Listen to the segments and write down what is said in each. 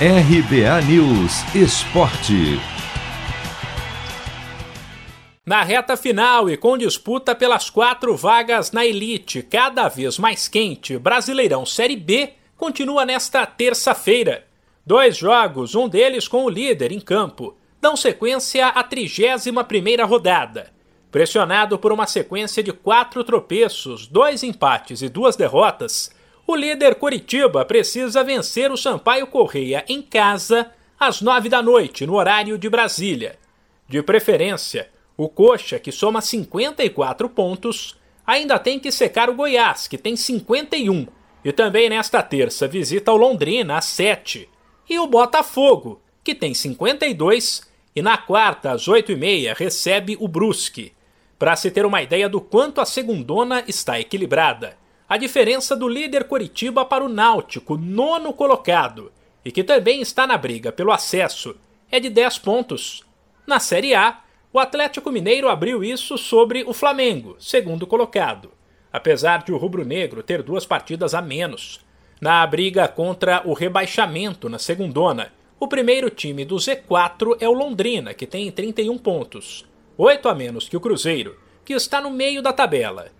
RBA News Esporte. Na reta final e com disputa pelas quatro vagas na elite, cada vez mais quente, Brasileirão Série B continua nesta terça-feira. Dois jogos, um deles com o líder em campo, dão sequência à 31 rodada. Pressionado por uma sequência de quatro tropeços, dois empates e duas derrotas, o líder Coritiba precisa vencer o Sampaio Correia em casa às nove da noite, no horário de Brasília. De preferência, o Coxa, que soma 54 pontos, ainda tem que secar o Goiás, que tem 51, e também nesta terça visita o Londrina às 7, e o Botafogo, que tem 52, e na quarta às 8h30 recebe o Brusque. Para se ter uma ideia do quanto a segundona está equilibrada, a diferença do líder Coritiba para o Náutico, nono colocado, e que também está na briga pelo acesso, é de 10 pontos. Na Série A, o Atlético Mineiro abriu isso sobre o Flamengo, segundo colocado, apesar de o rubro-negro ter duas partidas a menos. Na briga contra o rebaixamento na segundona, o primeiro time do Z4 é o Londrina, que tem 31 pontos, oito a menos que o Cruzeiro, que está no meio da tabela.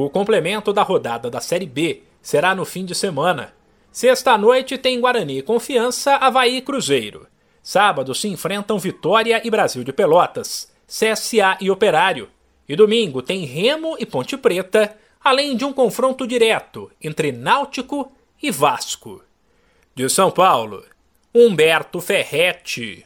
O complemento da rodada da Série B será no fim de semana. Sexta noite tem Guarani Confiança, Havaí e Cruzeiro. Sábado se enfrentam Vitória e Brasil de Pelotas. CSA e Operário. E domingo tem Remo e Ponte Preta, além de um confronto direto entre Náutico e Vasco. De São Paulo, Humberto Ferretti.